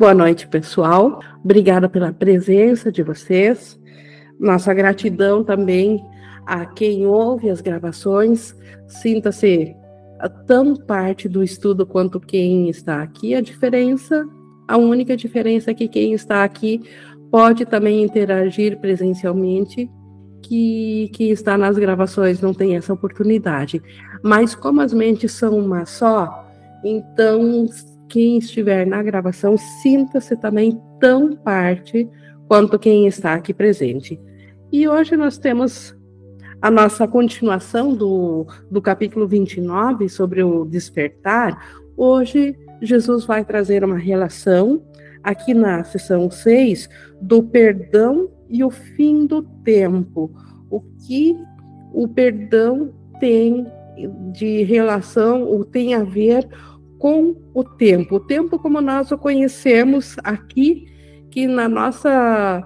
Boa noite, pessoal. Obrigada pela presença de vocês. Nossa gratidão também a quem ouve as gravações. Sinta-se tão parte do estudo quanto quem está aqui. A diferença, a única diferença é que quem está aqui pode também interagir presencialmente, que quem está nas gravações não tem essa oportunidade. Mas como as mentes são uma só, então quem estiver na gravação sinta-se também tão parte quanto quem está aqui presente. E hoje nós temos a nossa continuação do, do capítulo 29 sobre o despertar. Hoje, Jesus vai trazer uma relação, aqui na sessão 6, do perdão e o fim do tempo. O que o perdão tem de relação, ou tem a ver com o tempo. O tempo como nós o conhecemos aqui, que na nossa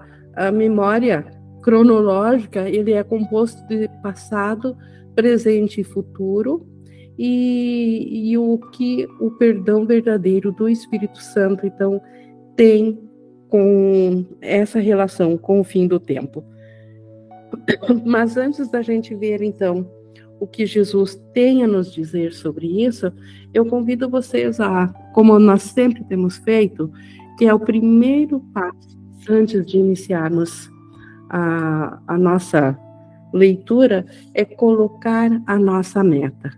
memória cronológica, ele é composto de passado, presente e futuro, e, e o que o perdão verdadeiro do Espírito Santo, então, tem com essa relação com o fim do tempo. Mas antes da gente ver, então, o que Jesus tem a nos dizer sobre isso, eu convido vocês a, como nós sempre temos feito, que é o primeiro passo antes de iniciarmos a, a nossa leitura, é colocar a nossa meta.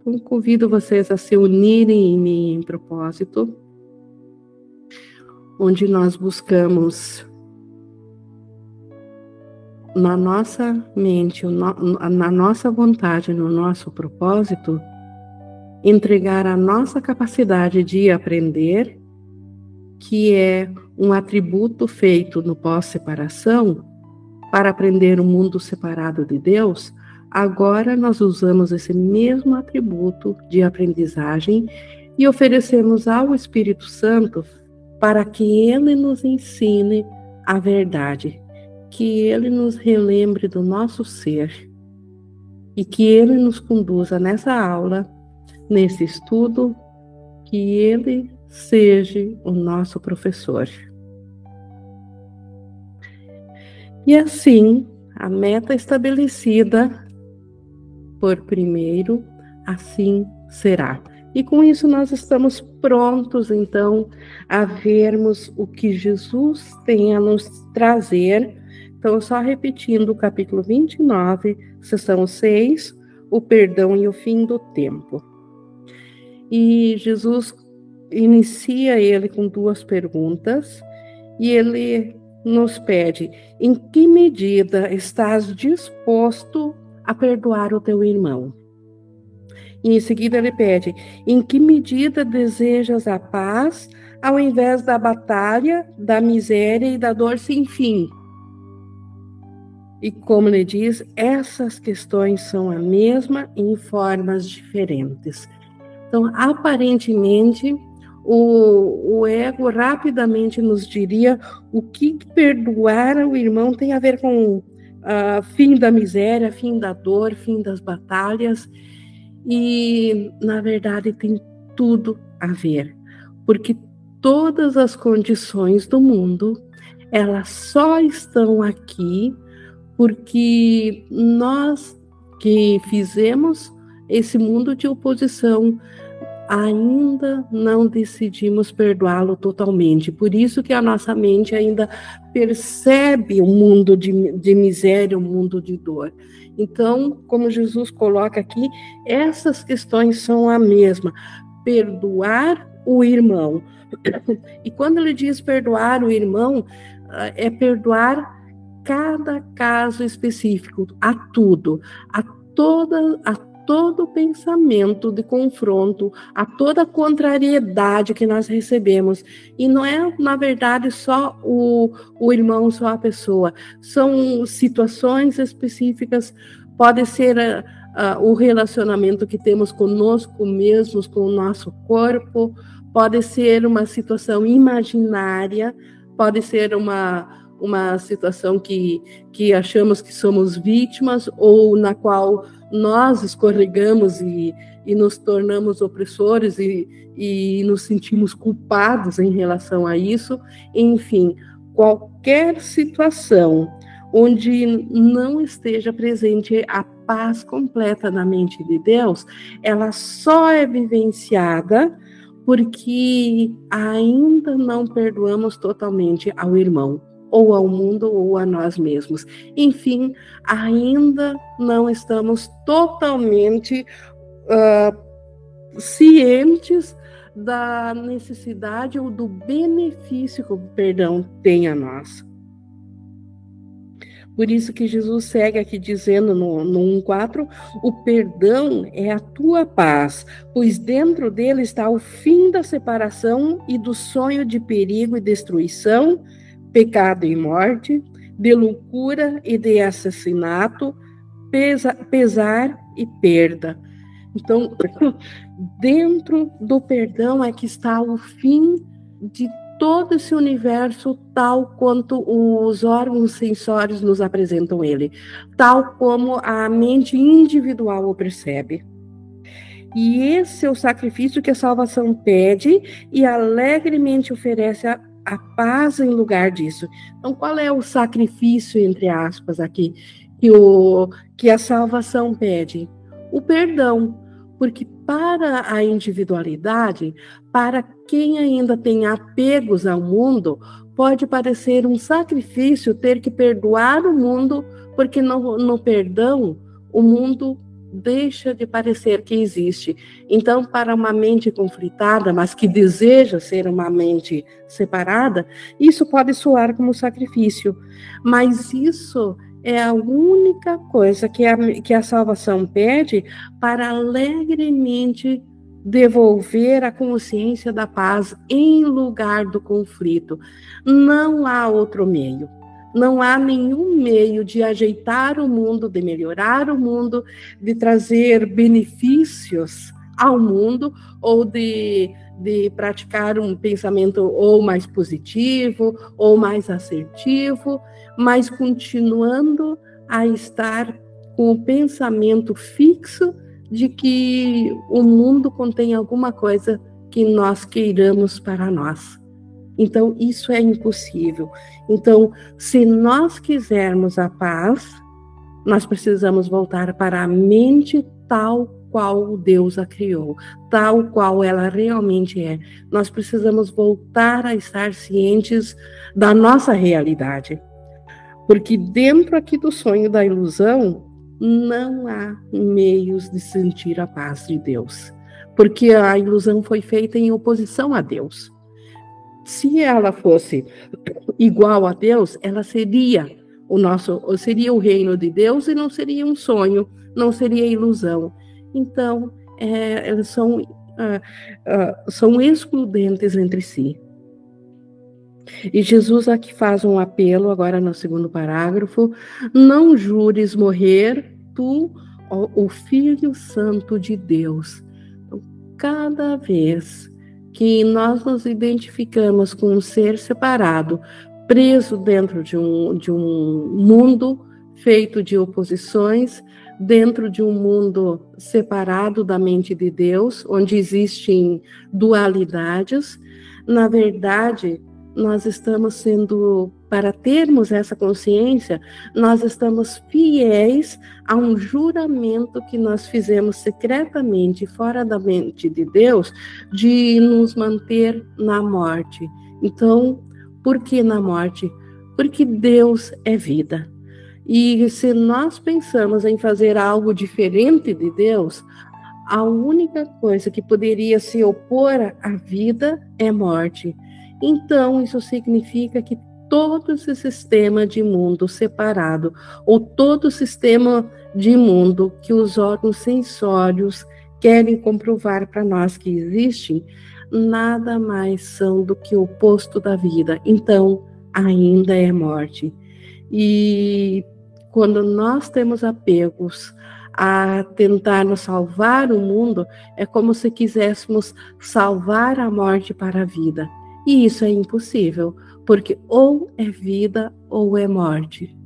Então, convido vocês a se unirem em mim em propósito, onde nós buscamos na nossa mente, na nossa vontade, no nosso propósito, entregar a nossa capacidade de aprender, que é um atributo feito no pós-separação, para aprender o um mundo separado de Deus, agora nós usamos esse mesmo atributo de aprendizagem e oferecemos ao Espírito Santo para que ele nos ensine a verdade que Ele nos relembre do nosso ser e que Ele nos conduza nessa aula, nesse estudo, que Ele seja o nosso professor. E assim, a meta estabelecida por primeiro, assim será. E com isso nós estamos prontos, então, a vermos o que Jesus tem a nos trazer então, só repetindo o capítulo 29, sessão 6, o perdão e o fim do tempo. E Jesus inicia ele com duas perguntas, e ele nos pede: em que medida estás disposto a perdoar o teu irmão? E em seguida ele pede: em que medida desejas a paz ao invés da batalha, da miséria e da dor sem fim? E como ele diz, essas questões são a mesma em formas diferentes. Então, aparentemente, o, o ego rapidamente nos diria o que perdoar o irmão tem a ver com uh, fim da miséria, fim da dor, fim das batalhas. E, na verdade, tem tudo a ver, porque todas as condições do mundo, elas só estão aqui porque nós que fizemos esse mundo de oposição ainda não decidimos perdoá-lo totalmente. Por isso que a nossa mente ainda percebe o mundo de, de miséria, o mundo de dor. Então, como Jesus coloca aqui, essas questões são a mesma. Perdoar o irmão. E quando ele diz perdoar o irmão, é perdoar cada caso específico, a tudo, a toda a todo pensamento de confronto, a toda contrariedade que nós recebemos. E não é, na verdade, só o, o irmão, só a pessoa. São situações específicas, pode ser uh, o relacionamento que temos conosco mesmos, com o nosso corpo, pode ser uma situação imaginária, pode ser uma uma situação que, que achamos que somos vítimas ou na qual nós escorregamos e, e nos tornamos opressores e, e nos sentimos culpados em relação a isso. Enfim, qualquer situação onde não esteja presente a paz completa na mente de Deus, ela só é vivenciada porque ainda não perdoamos totalmente ao irmão, ou ao mundo, ou a nós mesmos. Enfim, ainda não estamos totalmente uh, cientes da necessidade ou do benefício que o perdão tem a nós. Por isso que Jesus segue aqui dizendo no, no 1,4: o perdão é a tua paz, pois dentro dele está o fim da separação e do sonho de perigo e destruição, pecado e morte, de loucura e de assassinato, pesa, pesar e perda. Então, dentro do perdão é que está o fim de todo esse universo tal quanto os órgãos sensórios nos apresentam ele, tal como a mente individual o percebe. E esse é o sacrifício que a salvação pede e alegremente oferece a, a paz em lugar disso. Então, qual é o sacrifício, entre aspas, aqui, que, o, que a salvação pede? O perdão porque para a individualidade, para quem ainda tem apegos ao mundo, pode parecer um sacrifício ter que perdoar o mundo, porque no, no perdão o mundo deixa de parecer que existe. Então, para uma mente conflitada, mas que deseja ser uma mente separada, isso pode soar como sacrifício. Mas isso é a única coisa que a, que a salvação pede para alegremente devolver a consciência da paz em lugar do conflito. Não há outro meio. Não há nenhum meio de ajeitar o mundo, de melhorar o mundo, de trazer benefícios ao mundo ou de, de praticar um pensamento ou mais positivo ou mais assertivo mas continuando a estar com o pensamento fixo de que o mundo contém alguma coisa que nós queiramos para nós. Então, isso é impossível. Então, se nós quisermos a paz, nós precisamos voltar para a mente tal qual Deus a criou, tal qual ela realmente é. Nós precisamos voltar a estar cientes da nossa realidade. Porque dentro aqui do sonho da ilusão, não há meios de sentir a paz de Deus. Porque a ilusão foi feita em oposição a Deus. Se ela fosse igual a Deus, ela seria o nosso, seria o reino de Deus e não seria um sonho, não seria ilusão. Então, é, eles são, uh, uh, são excludentes entre si. E Jesus aqui faz um apelo, agora no segundo parágrafo: não jures morrer, tu, o Filho Santo de Deus. Então, cada vez que nós nos identificamos com um ser separado, preso dentro de um, de um mundo feito de oposições, dentro de um mundo separado da mente de Deus, onde existem dualidades, na verdade, nós estamos sendo, para termos essa consciência, nós estamos fiéis a um juramento que nós fizemos secretamente, fora da mente de Deus, de nos manter na morte. Então, por que na morte? Porque Deus é vida. E se nós pensamos em fazer algo diferente de Deus, a única coisa que poderia se opor à vida é morte. Então, isso significa que todo esse sistema de mundo separado, ou todo sistema de mundo que os órgãos sensórios querem comprovar para nós que existem, nada mais são do que o oposto da vida. Então, ainda é morte. E quando nós temos apegos a tentar nos salvar o mundo, é como se quiséssemos salvar a morte para a vida. E isso é impossível, porque ou é vida ou é morte.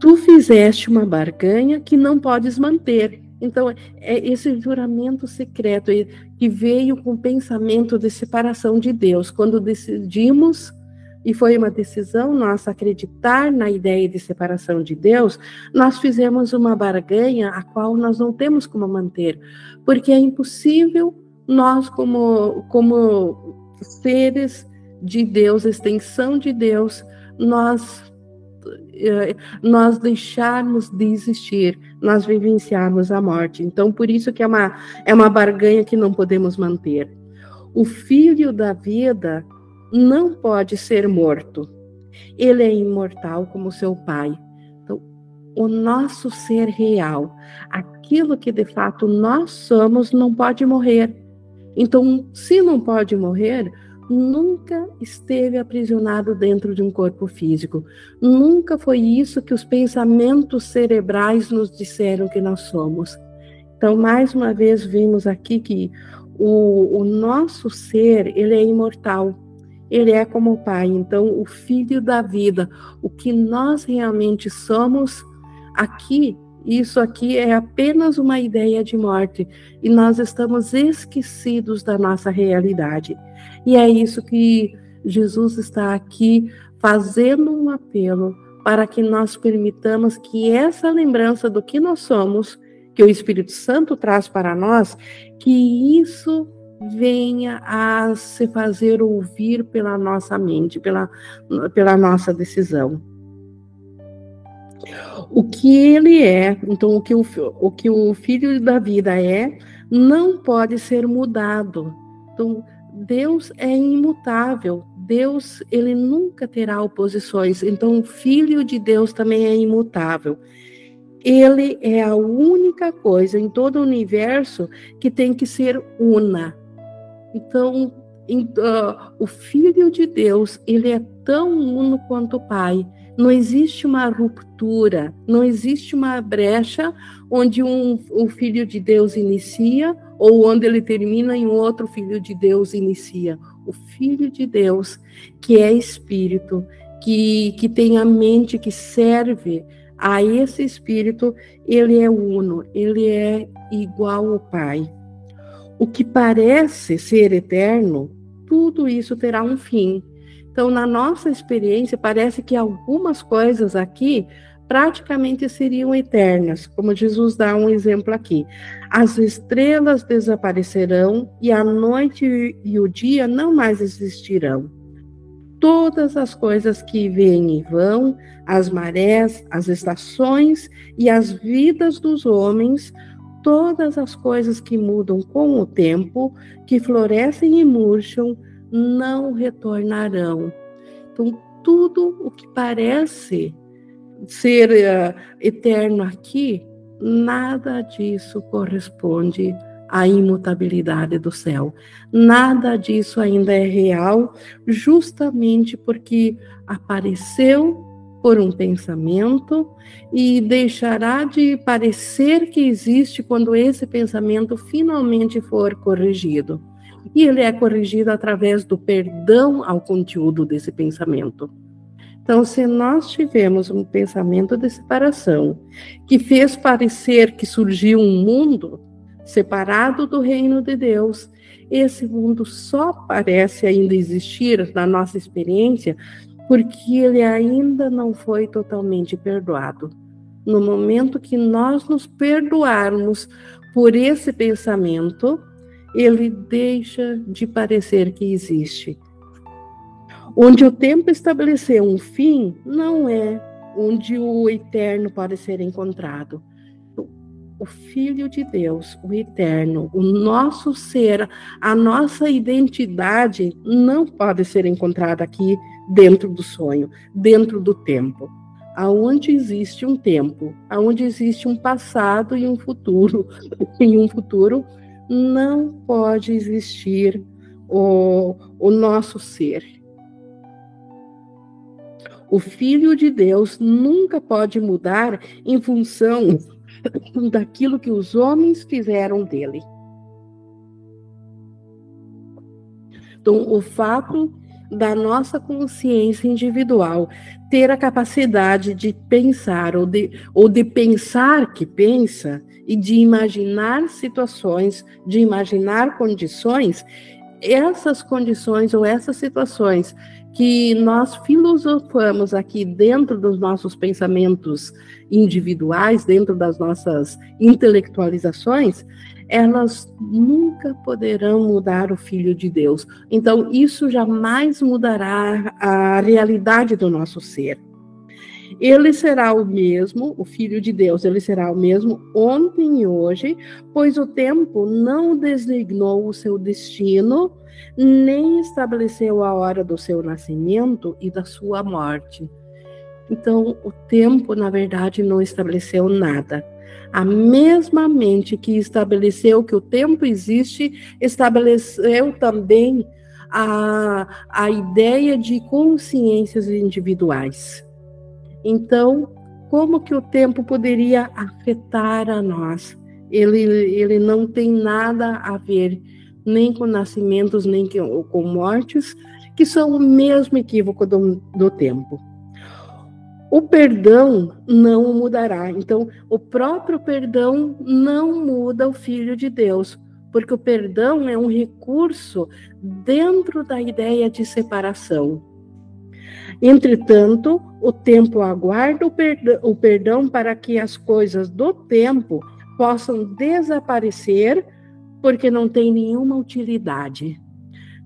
Tu fizeste uma barganha que não podes manter, Então, é esse juramento secreto que veio com o pensamento de separação de Deus, quando decidimos, e foi uma decisão nossa acreditar na ideia de separação de Deus, nós fizemos uma barganha a qual nós não temos como manter, porque é impossível nós, como, como seres de Deus, extensão de Deus, nós eh, nós deixarmos de existir, nós vivenciarmos a morte. Então, por isso que é uma, é uma barganha que não podemos manter. O filho da vida não pode ser morto. Ele é imortal como seu pai. Então, o nosso ser real, aquilo que de fato nós somos, não pode morrer. Então, se não pode morrer, nunca esteve aprisionado dentro de um corpo físico. Nunca foi isso que os pensamentos cerebrais nos disseram que nós somos. Então, mais uma vez, vimos aqui que o, o nosso ser, ele é imortal. Ele é como o Pai. Então, o Filho da vida, o que nós realmente somos, aqui isso aqui é apenas uma ideia de morte e nós estamos esquecidos da nossa realidade. E é isso que Jesus está aqui fazendo um apelo para que nós permitamos que essa lembrança do que nós somos, que o Espírito Santo traz para nós, que isso venha a se fazer ouvir pela nossa mente, pela, pela nossa decisão o que ele é, então o que o, o que o filho da vida é, não pode ser mudado. Então, Deus é imutável. Deus, ele nunca terá oposições. Então, o filho de Deus também é imutável. Ele é a única coisa em todo o universo que tem que ser una. Então, uh, o filho de Deus, ele é tão uno quanto o Pai. Não existe uma ruptura, não existe uma brecha onde um, um filho de Deus inicia ou onde ele termina e um outro filho de Deus inicia. O filho de Deus, que é espírito, que, que tem a mente que serve a esse espírito, ele é uno, ele é igual ao Pai. O que parece ser eterno, tudo isso terá um fim. Então, na nossa experiência, parece que algumas coisas aqui praticamente seriam eternas, como Jesus dá um exemplo aqui. As estrelas desaparecerão e a noite e o dia não mais existirão. Todas as coisas que vêm e vão, as marés, as estações e as vidas dos homens, todas as coisas que mudam com o tempo, que florescem e murcham, não retornarão. Então, tudo o que parece ser uh, eterno aqui, nada disso corresponde à imutabilidade do céu. Nada disso ainda é real, justamente porque apareceu por um pensamento e deixará de parecer que existe quando esse pensamento finalmente for corrigido e ele é corrigido através do perdão ao conteúdo desse pensamento. Então, se nós tivemos um pensamento de separação que fez parecer que surgiu um mundo separado do reino de Deus, esse mundo só parece ainda existir na nossa experiência porque ele ainda não foi totalmente perdoado. No momento que nós nos perdoarmos por esse pensamento, ele deixa de parecer que existe. Onde o tempo estabeleceu um fim, não é onde o eterno pode ser encontrado. O Filho de Deus, o eterno, o nosso ser, a nossa identidade não pode ser encontrada aqui dentro do sonho, dentro do tempo. Aonde existe um tempo, aonde existe um passado e um futuro, e um futuro não pode existir o, o nosso ser. O Filho de Deus nunca pode mudar em função daquilo que os homens fizeram dele. Então, o fato da nossa consciência individual ter a capacidade de pensar ou de, ou de pensar que pensa e de imaginar situações, de imaginar condições, essas condições ou essas situações que nós filosofamos aqui dentro dos nossos pensamentos individuais, dentro das nossas intelectualizações, elas nunca poderão mudar o Filho de Deus. Então, isso jamais mudará a realidade do nosso ser. Ele será o mesmo, o Filho de Deus, ele será o mesmo ontem e hoje, pois o tempo não designou o seu destino, nem estabeleceu a hora do seu nascimento e da sua morte. Então, o tempo, na verdade, não estabeleceu nada. A mesma mente que estabeleceu que o tempo existe, estabeleceu também a, a ideia de consciências individuais. Então, como que o tempo poderia afetar a nós? Ele, ele não tem nada a ver nem com nascimentos, nem com, mortes, que são o mesmo equívoco do, do tempo. O perdão não mudará. Então, o próprio perdão não muda o Filho de Deus, porque o perdão é um recurso dentro da ideia de separação. Entretanto, o tempo aguarda o perdão, para que as coisas do tempo possam desaparecer, porque não tem nenhuma utilidade.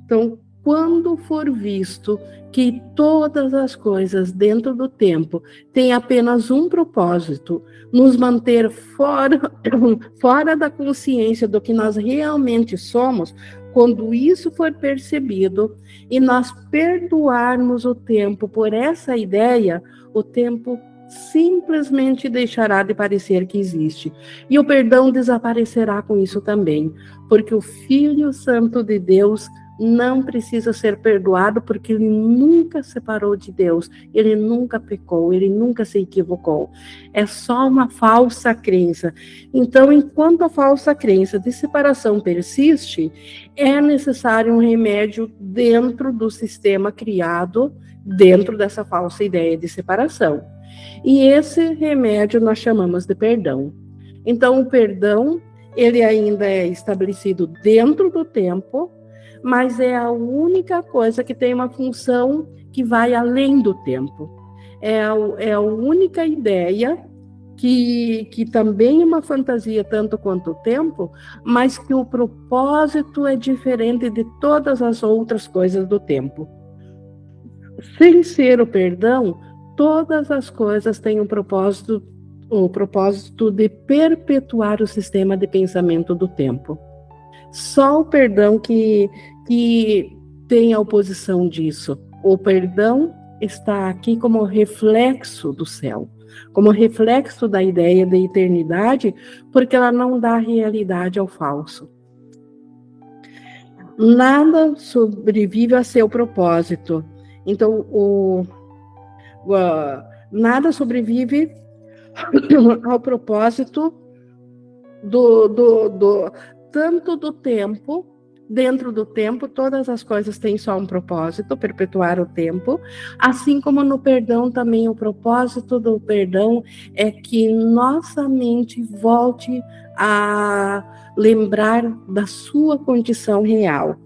Então, quando for visto que todas as coisas dentro do tempo têm apenas um propósito, nos manter fora, fora da consciência do que nós realmente somos, quando isso for percebido e nós perdoarmos o tempo por essa ideia, o tempo simplesmente deixará de parecer que existe. E o perdão desaparecerá com isso também, porque o Filho Santo de Deus não precisa ser perdoado porque ele nunca separou de Deus, ele nunca pecou, ele nunca se equivocou. É só uma falsa crença. Então, enquanto a falsa crença de separação persiste, é necessário um remédio dentro do sistema criado dentro dessa falsa ideia de separação. E esse remédio nós chamamos de perdão. Então, o perdão, ele ainda é estabelecido dentro do tempo, mas é a única coisa que tem uma função que vai além do tempo. É a, é a única ideia que, que também é uma fantasia tanto quanto o tempo, mas que o propósito é diferente de todas as outras coisas do tempo. Sem ser o perdão, todas as coisas têm um propósito, o propósito de perpetuar o sistema de pensamento do tempo. Só o perdão que, que tem a oposição disso. O perdão está aqui como reflexo do céu, como reflexo da ideia da eternidade, porque ela não dá realidade ao falso. Nada sobrevive a seu propósito. Então, o, o nada sobrevive ao propósito do, do, do tanto do tempo dentro do tempo, todas as coisas têm só um propósito, perpetuar o tempo, assim como no perdão também o propósito do perdão é que nossa mente volte a lembrar da sua condição real.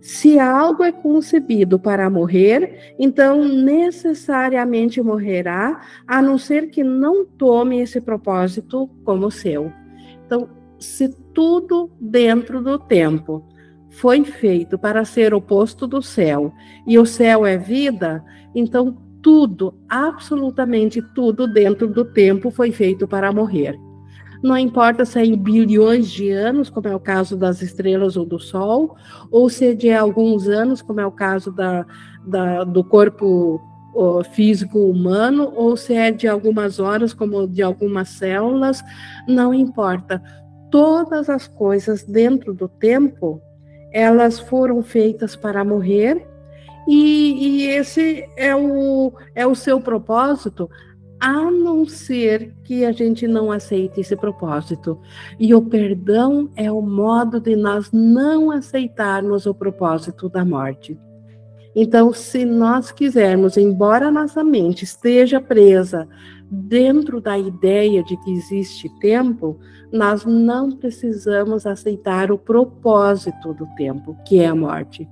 Se algo é concebido para morrer, então necessariamente morrerá, a não ser que não tome esse propósito como seu. Então, se tudo dentro do tempo foi feito para ser o posto do céu, e o céu é vida, então tudo, absolutamente tudo dentro do tempo foi feito para morrer. Não importa se é em bilhões de anos, como é o caso das estrelas ou do Sol, ou se é de alguns anos, como é o caso da, da do corpo físico humano, ou se é de algumas horas, como de algumas células, não importa. Todas as coisas dentro do tempo elas foram feitas para morrer, e, e esse é o, é o seu propósito, a não ser que a gente não aceite esse propósito. E o perdão é o modo de nós não aceitarmos o propósito da morte. Então, se nós quisermos, embora nossa mente esteja presa dentro da ideia de que existe tempo, nós não precisamos aceitar o propósito do tempo, que é a morte.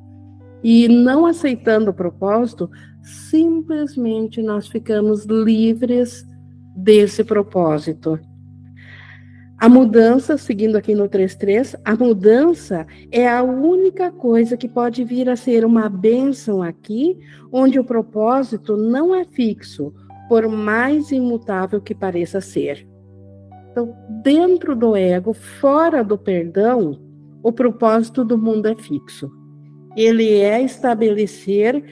E não aceitando o propósito, simplesmente nós ficamos livres desse propósito. A mudança, seguindo aqui no 3.3, a mudança é a única coisa que pode vir a ser uma bênção aqui, onde o propósito não é fixo, por mais imutável que pareça ser. Então, dentro do ego, fora do perdão, o propósito do mundo é fixo. Ele é estabelecer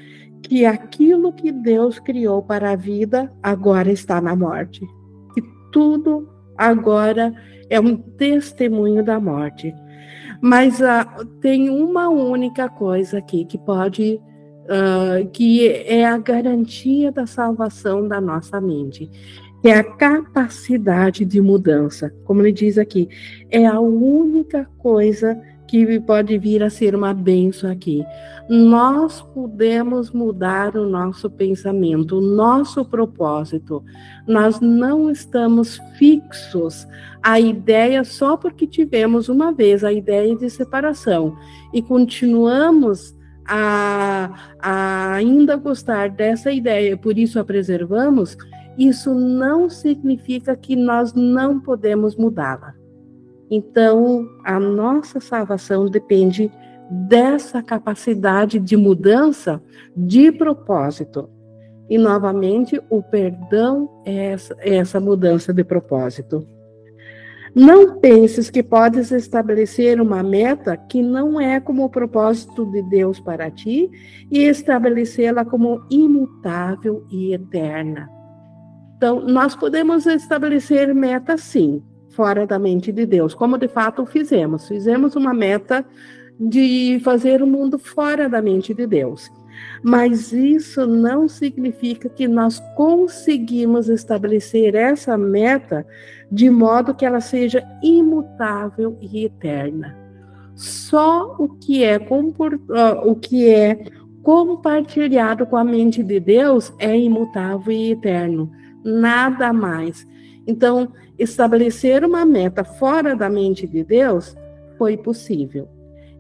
que aquilo que Deus criou para a vida agora está na morte. Que tudo agora é um testemunho da morte. Mas uh, tem uma única coisa aqui que pode, uh, que é a garantia da salvação da nossa mente, que é a capacidade de mudança. Como ele diz aqui, é a única coisa que pode vir a ser uma benção aqui. Nós podemos mudar o nosso pensamento, o nosso propósito. Nós não estamos fixos à ideia só porque tivemos uma vez a ideia de separação e continuamos a, a ainda gostar dessa ideia, por isso a preservamos. Isso não significa que nós não podemos mudá-la. Então, a nossa salvação depende dessa capacidade de mudança de propósito. E, novamente, o perdão é essa, é essa mudança de propósito. Não penses que podes estabelecer uma meta que não é como o propósito de Deus para ti e estabelecê-la como imutável e eterna. Então, nós podemos estabelecer metas sim, fora da mente de Deus, como de fato fizemos. Fizemos uma meta de fazer o mundo fora da mente de Deus. Mas isso não significa que nós conseguimos estabelecer essa meta de modo que ela seja imutável e eterna. Só o que é, o que é compartilhado com a mente de Deus é imutável e eterno, nada mais. Então, estabelecer uma meta fora da mente de Deus foi possível,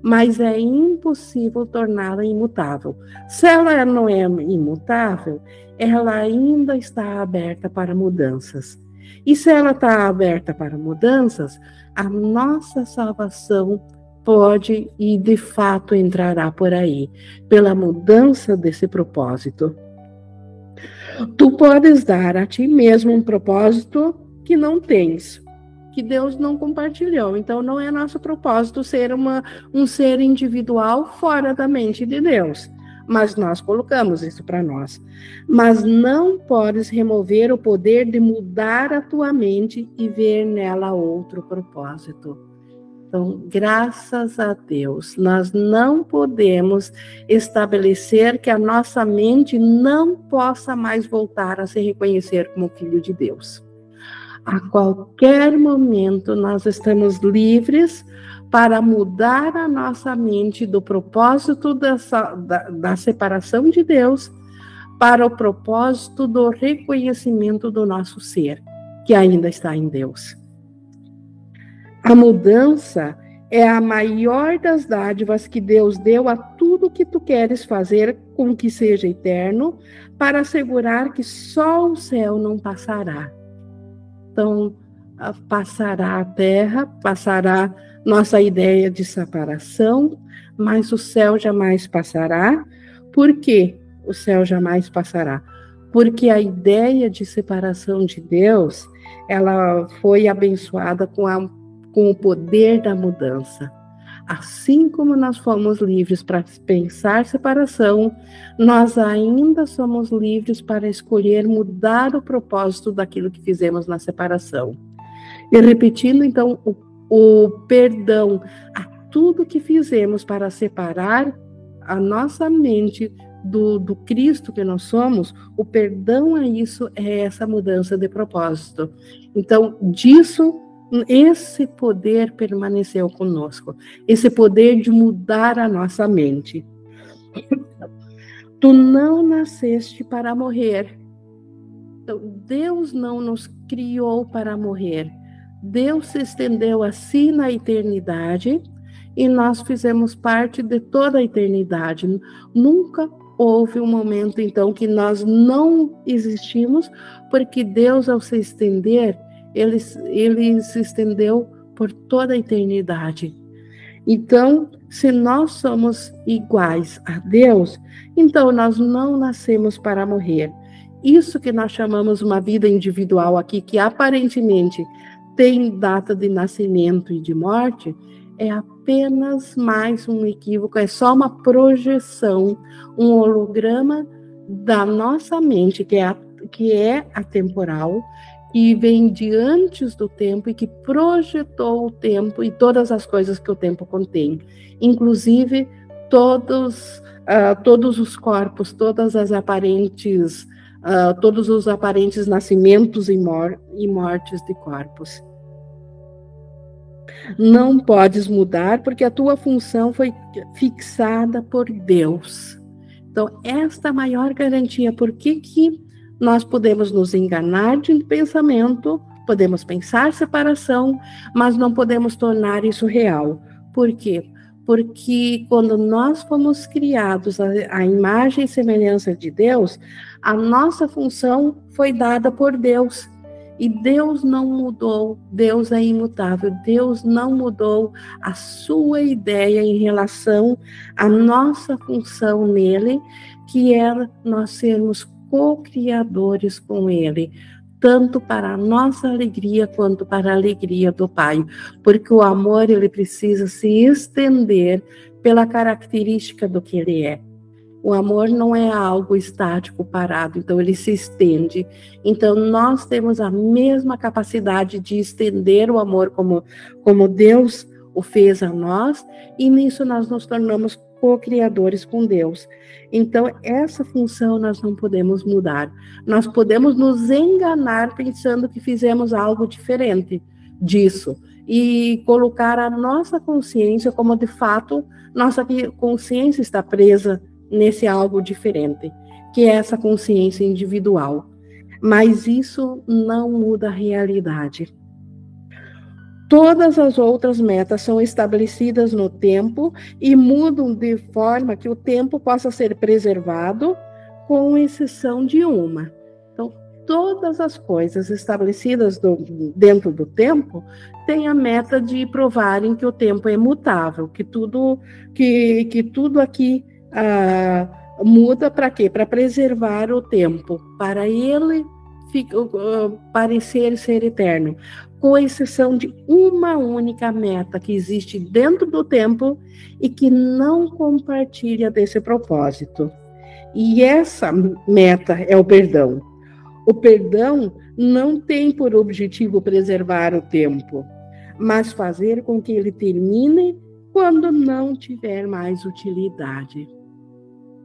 mas é impossível torná-la imutável. Se ela não é imutável, ela ainda está aberta para mudanças. E se ela está aberta para mudanças, a nossa salvação pode e de fato entrará por aí, pela mudança desse propósito. Tu podes dar a ti mesmo um propósito que não tens, que Deus não compartilhou. Então, não é nosso propósito ser uma, um ser individual fora da mente de Deus. Mas nós colocamos isso para nós. Mas não podes remover o poder de mudar a tua mente e ver nela outro propósito. Então, graças a Deus, nós não podemos estabelecer que a nossa mente não possa mais voltar a se reconhecer como filho de Deus. A qualquer momento nós estamos livres para mudar a nossa mente do propósito dessa, da, da separação de Deus para o propósito do reconhecimento do nosso ser, que ainda está em Deus. A mudança é a maior das dádivas que Deus deu a tudo que tu queres fazer com que seja eterno, para assegurar que só o céu não passará. Então, passará a terra, passará nossa ideia de separação, mas o céu jamais passará. Por que o céu jamais passará? Porque a ideia de separação de Deus, ela foi abençoada com a com o poder da mudança. Assim como nós fomos livres para pensar separação, nós ainda somos livres para escolher mudar o propósito daquilo que fizemos na separação. E repetindo, então, o, o perdão a tudo que fizemos para separar a nossa mente do, do Cristo que nós somos, o perdão a isso é essa mudança de propósito. Então, disso esse poder permaneceu conosco, esse poder de mudar a nossa mente. Tu não nasceste para morrer. Então, Deus não nos criou para morrer. Deus se estendeu assim na eternidade e nós fizemos parte de toda a eternidade. Nunca houve um momento, então, que nós não existimos, porque Deus, ao se estender, ele, ele se estendeu por toda a eternidade. Então, se nós somos iguais a Deus, então nós não nascemos para morrer. Isso que nós chamamos uma vida individual aqui, que aparentemente tem data de nascimento e de morte, é apenas mais um equívoco, é só uma projeção, um holograma da nossa mente, que é, que é atemporal, que vem de antes do tempo e que projetou o tempo e todas as coisas que o tempo contém, inclusive todos, uh, todos os corpos, todas as aparentes, uh, todos os aparentes nascimentos e, mor e mortes de corpos. Não podes mudar porque a tua função foi fixada por Deus. Então, esta é maior garantia. Por que, que nós podemos nos enganar de pensamento, podemos pensar separação, mas não podemos tornar isso real? Por quê? Porque quando nós fomos criados à imagem e semelhança de Deus, a nossa função foi dada por Deus. E Deus não mudou, Deus é imutável, Deus não mudou a sua ideia em relação à nossa função nele, que é nós sermos co-criadores com ele, tanto para a nossa alegria quanto para a alegria do Pai, porque o amor ele precisa se estender pela característica do que ele é. O amor não é algo estático, parado, então ele se estende. Então nós temos a mesma capacidade de estender o amor como, como Deus o fez a nós, e nisso nós nos tornamos co-criadores com Deus. Então, essa função nós não podemos mudar. Nós podemos nos enganar pensando que fizemos algo diferente disso e colocar a nossa consciência como de fato nossa consciência está presa nesse algo diferente, que é essa consciência individual. Mas isso não muda a realidade. Todas as outras metas são estabelecidas no tempo e mudam de forma que o tempo possa ser preservado, com exceção de uma. Então, todas as coisas estabelecidas do, dentro do tempo têm a meta de provarem que o tempo é mutável, que tudo que, que tudo aqui ah, muda para quê? Para preservar o tempo, para ele uh, parecer ser eterno, com exceção de uma única meta que existe dentro do tempo e que não compartilha desse propósito. E essa meta é o perdão. O perdão não tem por objetivo preservar o tempo, mas fazer com que ele termine quando não tiver mais utilidade.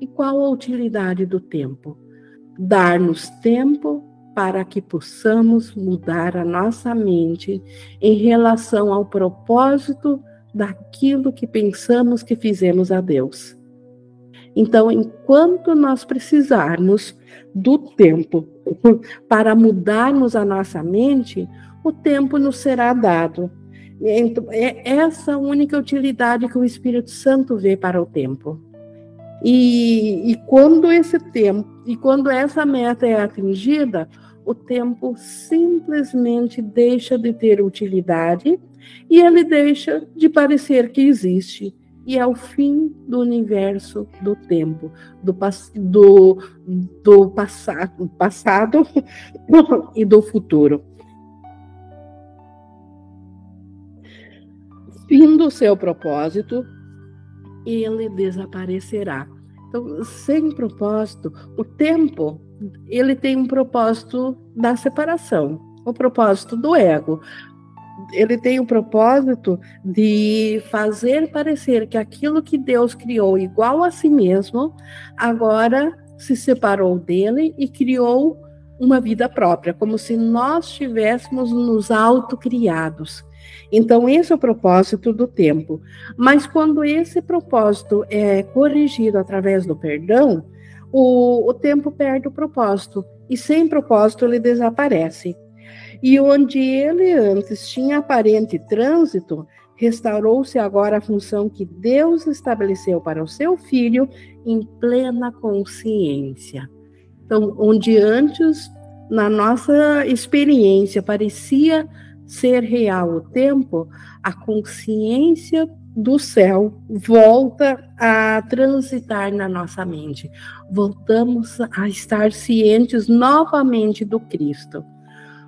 E qual a utilidade do tempo? Dar-nos tempo para que possamos mudar a nossa mente em relação ao propósito daquilo que pensamos que fizemos a Deus. Então, enquanto nós precisarmos do tempo para mudarmos a nossa mente, o tempo nos será dado. Então, é essa a única utilidade que o Espírito Santo vê para o tempo. E, e quando esse tempo, e quando essa meta é atingida, o tempo simplesmente deixa de ter utilidade e ele deixa de parecer que existe. E é o fim do universo do tempo, do, do, do passado, passado e do futuro. Fim do seu propósito, ele desaparecerá. Então, sem propósito, o tempo, ele tem um propósito da separação, o propósito do ego. Ele tem o propósito de fazer parecer que aquilo que Deus criou igual a si mesmo, agora se separou dele e criou uma vida própria, como se nós tivéssemos nos autocriados. Então, esse é o propósito do tempo. Mas quando esse propósito é corrigido através do perdão, o, o tempo perde o propósito e sem propósito ele desaparece. E onde ele antes tinha aparente trânsito, restaurou-se agora a função que Deus estabeleceu para o seu filho em plena consciência. Então, onde antes, na nossa experiência, parecia ser real o tempo, a consciência do céu volta a transitar na nossa mente. Voltamos a estar cientes novamente do Cristo,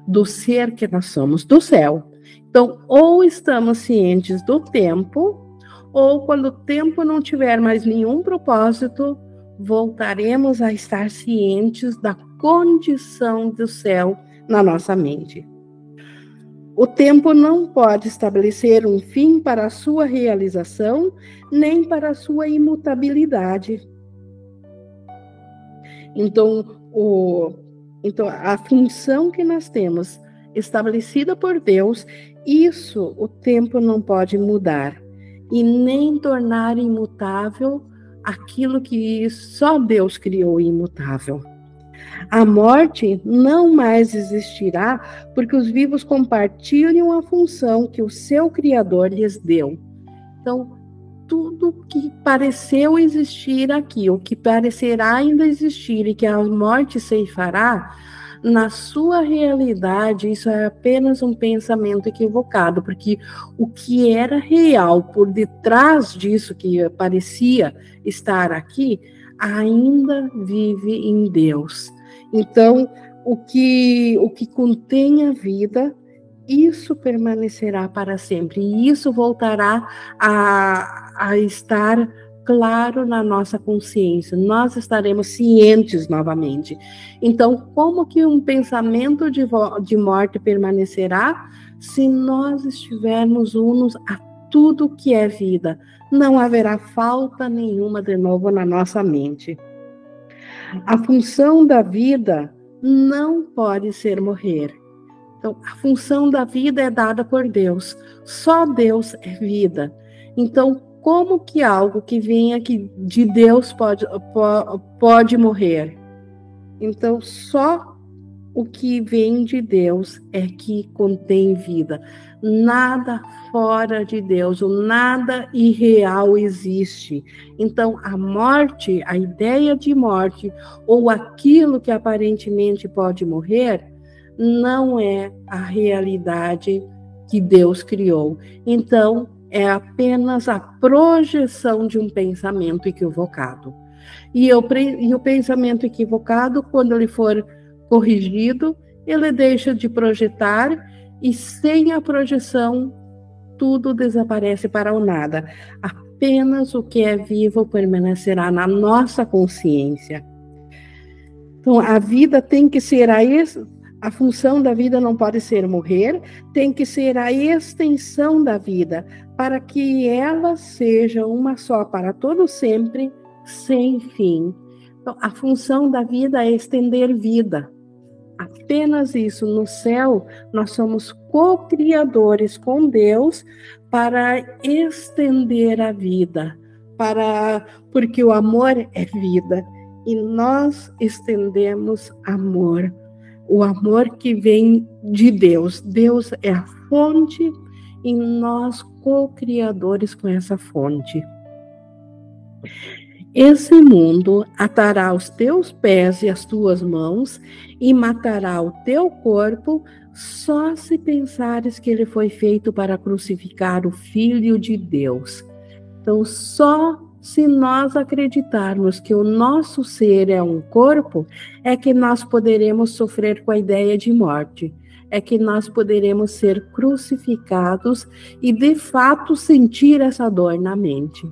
do ser que nós somos, do céu. Então, ou estamos cientes do tempo, ou quando o tempo não tiver mais nenhum propósito, voltaremos a estar cientes da condição do céu na nossa mente. O tempo não pode estabelecer um fim para a sua realização, nem para a sua imutabilidade. Então, o, então a função que nós temos estabelecida por Deus, isso o tempo não pode mudar e nem tornar imutável aquilo que só Deus criou imutável. A morte não mais existirá porque os vivos compartilham a função que o seu Criador lhes deu. Então, tudo que pareceu existir aqui, o que parecerá ainda existir e que a morte ceifará, na sua realidade, isso é apenas um pensamento equivocado, porque o que era real por detrás disso que parecia estar aqui, ainda vive em Deus. Então, o que, o que contém a vida, isso permanecerá para sempre, e isso voltará a, a estar claro na nossa consciência, nós estaremos cientes novamente. Então, como que um pensamento de, de morte permanecerá se nós estivermos unos a tudo que é vida? Não haverá falta nenhuma de novo na nossa mente. A função da vida não pode ser morrer. Então, a função da vida é dada por Deus. Só Deus é vida. Então, como que algo que vem aqui de Deus pode, pode morrer? Então, só o que vem de Deus é que contém vida. Nada fora de Deus, o nada irreal existe. Então, a morte, a ideia de morte, ou aquilo que aparentemente pode morrer, não é a realidade que Deus criou. Então, é apenas a projeção de um pensamento equivocado. E, eu, e o pensamento equivocado, quando ele for corrigido, ele deixa de projetar e sem a projeção tudo desaparece para o nada. Apenas o que é vivo permanecerá na nossa consciência. Então, a vida tem que ser a a função da vida não pode ser morrer, tem que ser a extensão da vida, para que ela seja uma só para todo sempre, sem fim. Então, a função da vida é estender vida. Apenas isso. No céu, nós somos co-criadores com Deus para estender a vida, para porque o amor é vida e nós estendemos amor o amor que vem de Deus. Deus é a fonte e nós co-criadores com essa fonte. Esse mundo atará os teus pés e as tuas mãos e matará o teu corpo, só se pensares que ele foi feito para crucificar o Filho de Deus. Então, só se nós acreditarmos que o nosso ser é um corpo, é que nós poderemos sofrer com a ideia de morte, é que nós poderemos ser crucificados e de fato sentir essa dor na mente.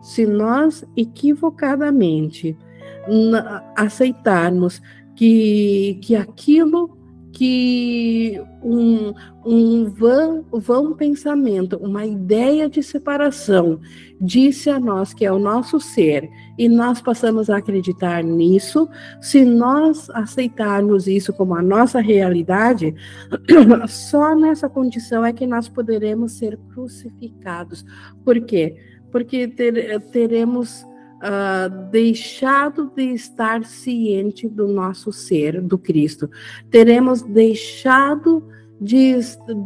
Se nós equivocadamente aceitarmos que, que aquilo que um, um vão, vão pensamento, uma ideia de separação, disse a nós que é o nosso ser, e nós passamos a acreditar nisso, se nós aceitarmos isso como a nossa realidade, só nessa condição é que nós poderemos ser crucificados. Por quê? Porque ter, teremos uh, deixado de estar ciente do nosso ser, do Cristo. Teremos deixado de,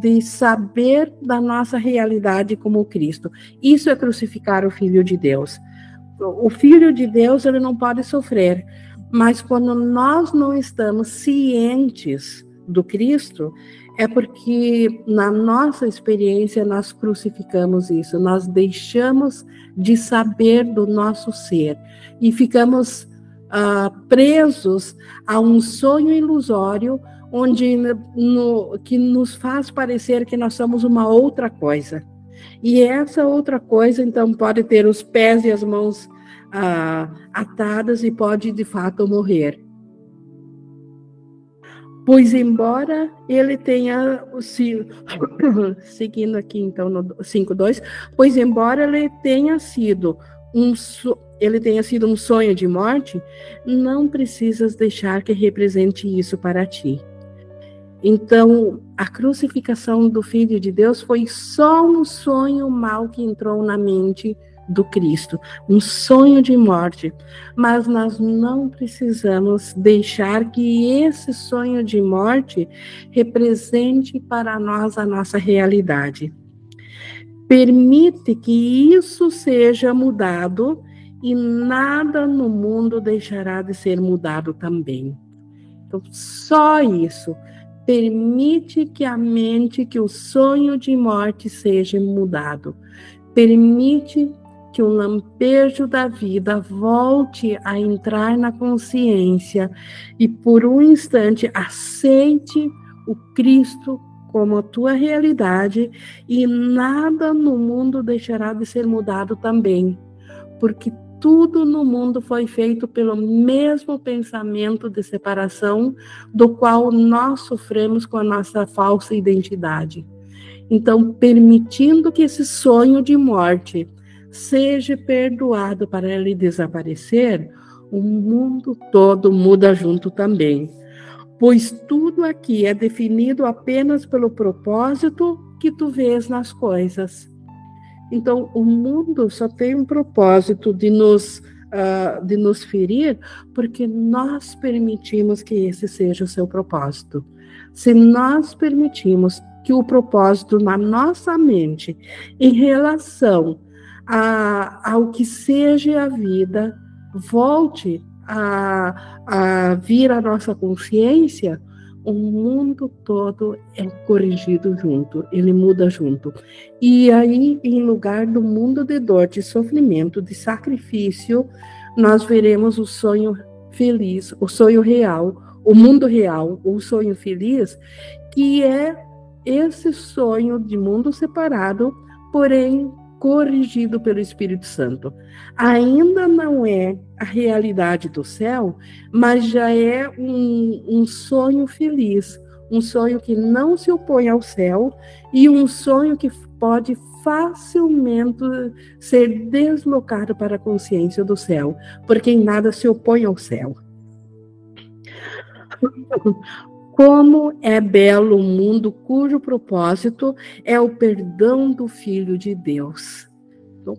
de saber da nossa realidade como Cristo. Isso é crucificar o Filho de Deus. O Filho de Deus ele não pode sofrer, mas quando nós não estamos cientes do Cristo, é porque na nossa experiência nós crucificamos isso, nós deixamos de saber do nosso ser e ficamos uh, presos a um sonho ilusório onde no, que nos faz parecer que nós somos uma outra coisa. E essa outra coisa, então, pode ter os pés e as mãos uh, atadas e pode de fato morrer. Pois embora ele tenha seguindo aqui então no 5:2, pois embora ele tenha sido um ele tenha sido um sonho de morte, não precisas deixar que represente isso para ti. Então, a crucificação do Filho de Deus foi só um sonho mal que entrou na mente do Cristo, um sonho de morte. Mas nós não precisamos deixar que esse sonho de morte represente para nós a nossa realidade. Permite que isso seja mudado e nada no mundo deixará de ser mudado também. Então, só isso permite que a mente, que o sonho de morte seja mudado. Permite que o lampejo da vida volte a entrar na consciência e por um instante aceite o Cristo como a tua realidade e nada no mundo deixará de ser mudado também, porque tudo no mundo foi feito pelo mesmo pensamento de separação do qual nós sofremos com a nossa falsa identidade. Então, permitindo que esse sonho de morte seja perdoado para ele desaparecer, o mundo todo muda junto também. Pois tudo aqui é definido apenas pelo propósito que tu vês nas coisas. Então, o mundo só tem um propósito de nos, uh, de nos ferir porque nós permitimos que esse seja o seu propósito. Se nós permitimos que o propósito na nossa mente, em relação a, ao que seja a vida, volte a, a vir à nossa consciência, o mundo todo é corrigido junto, ele muda junto. E aí, em lugar do mundo de dor, de sofrimento, de sacrifício, nós veremos o sonho feliz, o sonho real, o mundo real, o sonho feliz, que é esse sonho de mundo separado, porém corrigido pelo Espírito Santo. Ainda não é a realidade do céu, mas já é um, um sonho feliz, um sonho que não se opõe ao céu e um sonho que pode facilmente ser deslocado para a consciência do céu, porque em nada se opõe ao céu. Como é belo o mundo cujo propósito é o perdão do Filho de Deus. Então,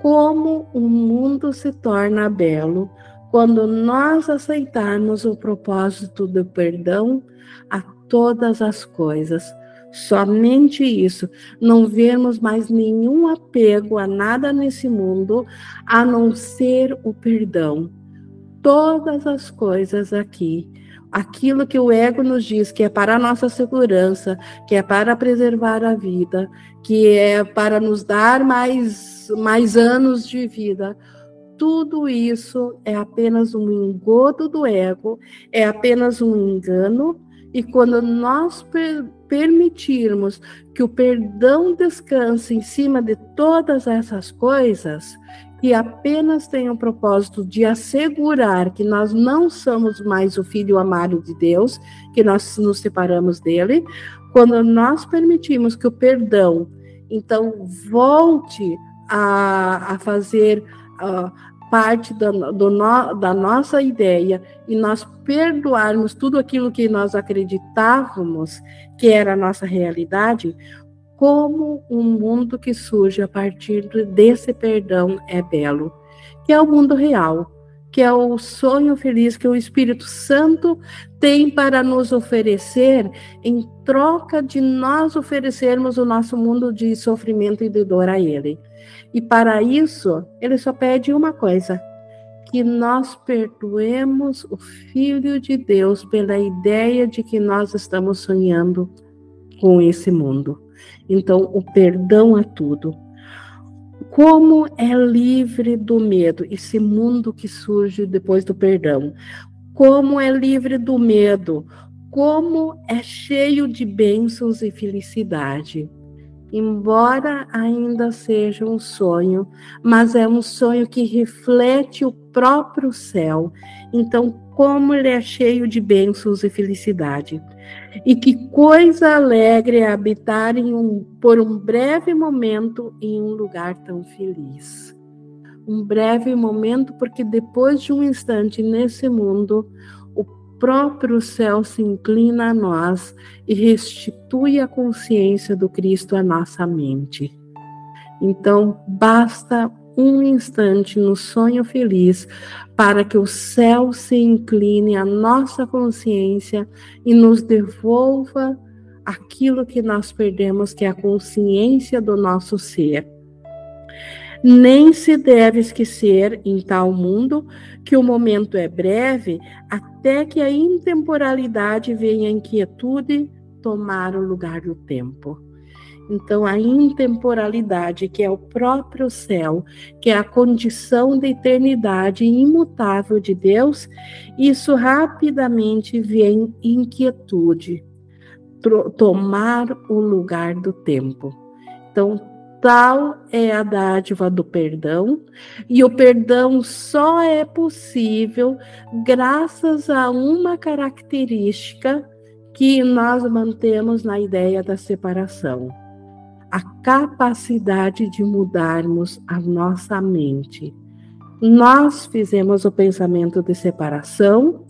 como o mundo se torna belo quando nós aceitarmos o propósito do perdão a todas as coisas. Somente isso, não vermos mais nenhum apego a nada nesse mundo a não ser o perdão. Todas as coisas aqui aquilo que o ego nos diz que é para a nossa segurança, que é para preservar a vida, que é para nos dar mais, mais anos de vida, tudo isso é apenas um engodo do ego, é apenas um engano, e quando nós per permitirmos que o perdão descanse em cima de todas essas coisas, que apenas tem o propósito de assegurar que nós não somos mais o filho amado de Deus, que nós nos separamos dele, quando nós permitimos que o perdão, então, volte a, a fazer uh, parte do, do no, da nossa ideia e nós perdoarmos tudo aquilo que nós acreditávamos que era a nossa realidade, como um mundo que surge a partir desse perdão é belo. que é o mundo real, que é o sonho feliz que o Espírito Santo tem para nos oferecer em troca de nós oferecermos o nosso mundo de sofrimento e de dor a Ele. E para isso, Ele só pede uma coisa: que nós perdoemos o Filho de Deus pela ideia de que nós estamos sonhando com esse mundo. Então, o perdão a tudo. Como é livre do medo, esse mundo que surge depois do perdão. Como é livre do medo, como é cheio de bênçãos e felicidade. Embora ainda seja um sonho, mas é um sonho que reflete o próprio céu. Então, como ele é cheio de bênçãos e felicidade. E que coisa alegre é habitar um, por um breve momento em um lugar tão feliz. Um breve momento, porque depois de um instante nesse mundo, o próprio céu se inclina a nós e restitui a consciência do Cristo à nossa mente. Então, basta um instante no sonho feliz para que o céu se incline à nossa consciência e nos devolva aquilo que nós perdemos, que é a consciência do nosso ser. Nem se deve esquecer em tal mundo que o momento é breve, até que a intemporalidade venha a inquietude tomar o lugar do tempo. Então, a intemporalidade, que é o próprio céu, que é a condição da eternidade imutável de Deus, isso rapidamente vem inquietude, tomar o lugar do tempo. Então, tal é a dádiva do perdão, e o perdão só é possível graças a uma característica que nós mantemos na ideia da separação a capacidade de mudarmos a nossa mente. Nós fizemos o pensamento de separação,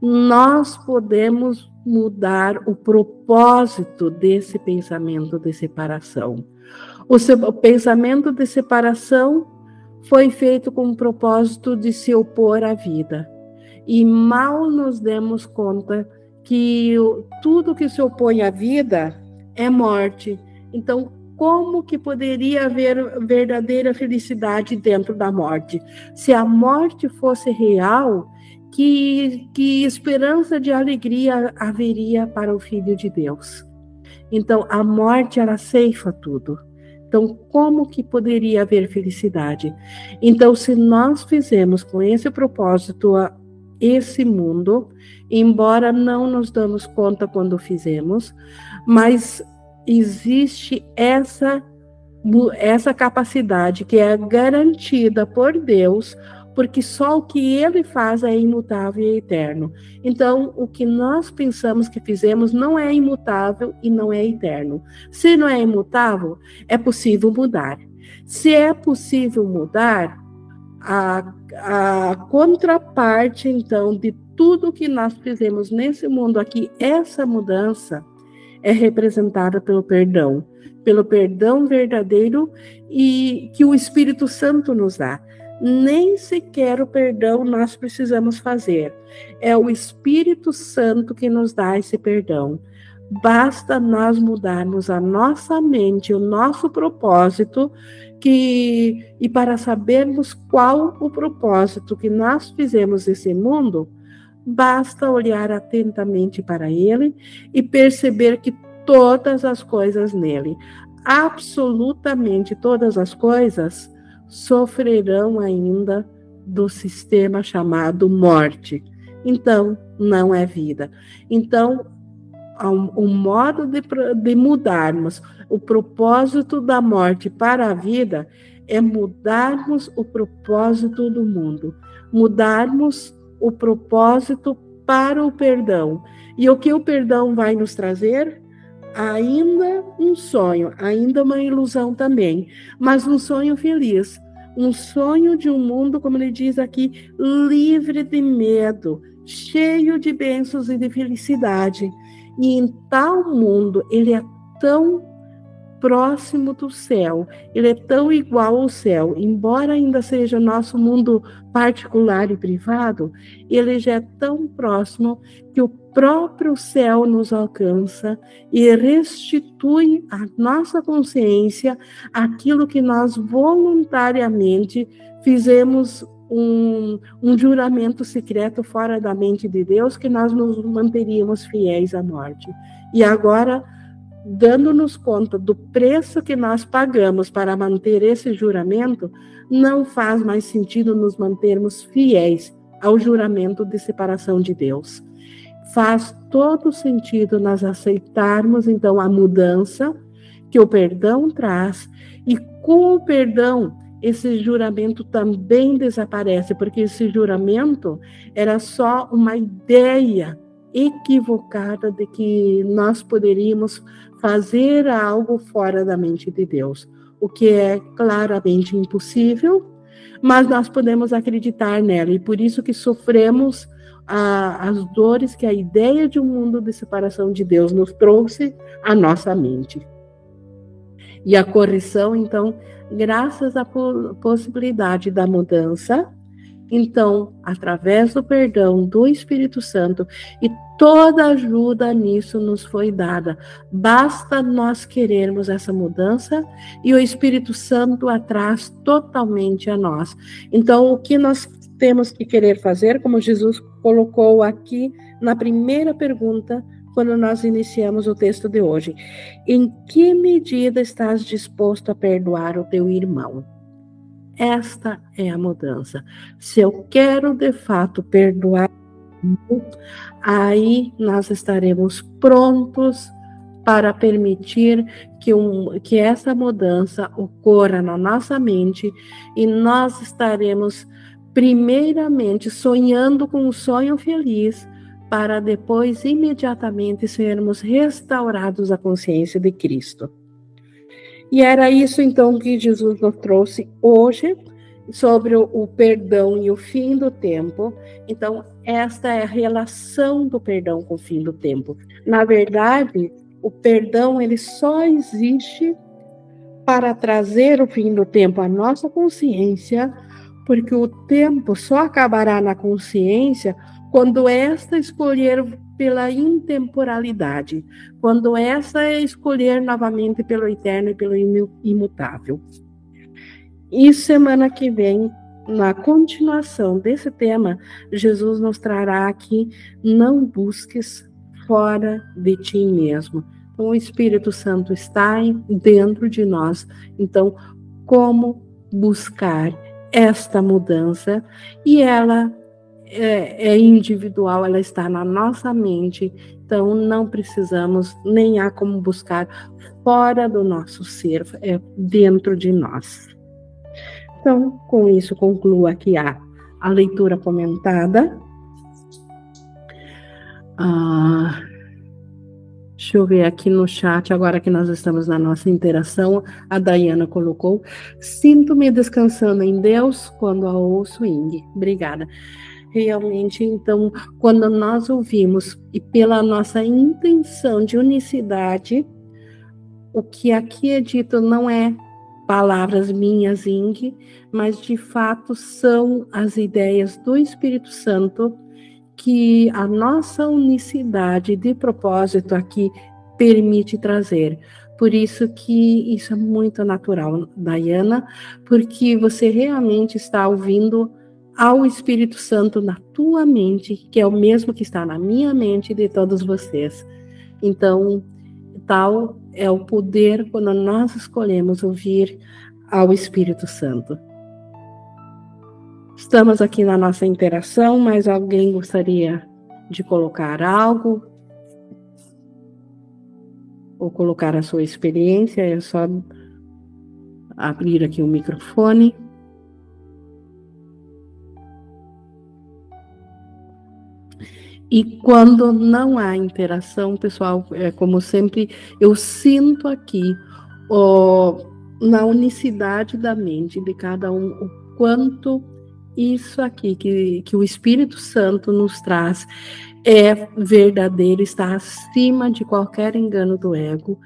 nós podemos mudar o propósito desse pensamento de separação. O, o pensamento de separação foi feito com o propósito de se opor à vida. E mal nos demos conta que tudo que se opõe à vida é morte, então, como que poderia haver verdadeira felicidade dentro da morte? Se a morte fosse real, que, que esperança de alegria haveria para o Filho de Deus? Então, a morte, ela ceifa tudo. Então, como que poderia haver felicidade? Então, se nós fizemos com esse propósito esse mundo, embora não nos damos conta quando fizemos, mas existe essa essa capacidade que é garantida por Deus, porque só o que ele faz é imutável e eterno. Então, o que nós pensamos que fizemos não é imutável e não é eterno. Se não é imutável, é possível mudar. Se é possível mudar, a, a contraparte, então, de tudo que nós fizemos nesse mundo aqui, essa mudança, é representada pelo perdão, pelo perdão verdadeiro e que o Espírito Santo nos dá. Nem sequer o perdão nós precisamos fazer. É o Espírito Santo que nos dá esse perdão. Basta nós mudarmos a nossa mente, o nosso propósito, que e para sabermos qual o propósito que nós fizemos nesse mundo, Basta olhar atentamente para ele e perceber que todas as coisas nele, absolutamente todas as coisas, sofrerão ainda do sistema chamado morte. Então, não é vida. Então, o modo de, de mudarmos o propósito da morte para a vida é mudarmos o propósito do mundo, mudarmos o propósito para o perdão. E o que o perdão vai nos trazer? Ainda um sonho, ainda uma ilusão também, mas um sonho feliz. Um sonho de um mundo, como ele diz aqui, livre de medo, cheio de bênçãos e de felicidade. E em tal mundo, ele é tão próximo do céu, ele é tão igual ao céu, embora ainda seja nosso mundo particular e privado, ele já é tão próximo que o próprio céu nos alcança e restitui à nossa consciência aquilo que nós voluntariamente fizemos um, um, juramento secreto fora da mente de Deus que nós nos manteríamos fiéis à morte. E agora dando-nos conta do preço que nós pagamos para manter esse juramento, não faz mais sentido nos mantermos fiéis ao juramento de separação de Deus. Faz todo sentido nós aceitarmos então a mudança que o perdão traz e com o perdão esse juramento também desaparece, porque esse juramento era só uma ideia equivocada de que nós poderíamos fazer algo fora da mente de Deus, o que é claramente impossível, mas nós podemos acreditar nela e por isso que sofremos a, as dores que a ideia de um mundo de separação de Deus nos trouxe à nossa mente. E a correção, então, graças à possibilidade da mudança, então, através do perdão do Espírito Santo, e toda ajuda nisso nos foi dada. Basta nós querermos essa mudança e o Espírito Santo atrás totalmente a nós. Então, o que nós temos que querer fazer, como Jesus colocou aqui na primeira pergunta, quando nós iniciamos o texto de hoje: em que medida estás disposto a perdoar o teu irmão? Esta é a mudança. Se eu quero de fato perdoar, aí nós estaremos prontos para permitir que, um, que essa mudança ocorra na nossa mente e nós estaremos, primeiramente, sonhando com um sonho feliz, para depois imediatamente sermos restaurados à consciência de Cristo. E era isso então que Jesus nos trouxe hoje sobre o, perdão e o fim do tempo. Então, esta é a relação do perdão com o fim do tempo. Na verdade, o perdão ele só existe para trazer o fim do tempo à nossa consciência, porque o tempo só acabará na consciência quando esta escolher pela intemporalidade, quando essa é escolher novamente pelo eterno e pelo imutável. E semana que vem, na continuação desse tema, Jesus nos trará aqui: não busques fora de ti mesmo. Então, o Espírito Santo está dentro de nós. Então, como buscar esta mudança? E ela é, é, individual, ela está na nossa mente, então não precisamos, nem há como buscar fora do nosso ser, é dentro de nós. Então, com isso, concluo aqui a, a leitura comentada. Ah, deixa eu ver aqui no chat, agora que nós estamos na nossa interação, a Dayana colocou: Sinto-me descansando em Deus quando a ouço Ing. Obrigada realmente, então, quando nós ouvimos e pela nossa intenção de unicidade, o que aqui é dito não é palavras minhas, Ing, mas de fato são as ideias do Espírito Santo que a nossa unicidade de propósito aqui permite trazer. Por isso que isso é muito natural, Diana, porque você realmente está ouvindo ao Espírito Santo na tua mente, que é o mesmo que está na minha mente e de todos vocês. Então, tal é o poder quando nós escolhemos ouvir ao Espírito Santo. Estamos aqui na nossa interação, mas alguém gostaria de colocar algo? Ou colocar a sua experiência? É só abrir aqui o microfone. E quando não há interação, pessoal, é como sempre, eu sinto aqui ó, na unicidade da mente de cada um o quanto isso aqui que, que o Espírito Santo nos traz é verdadeiro, está acima de qualquer engano do ego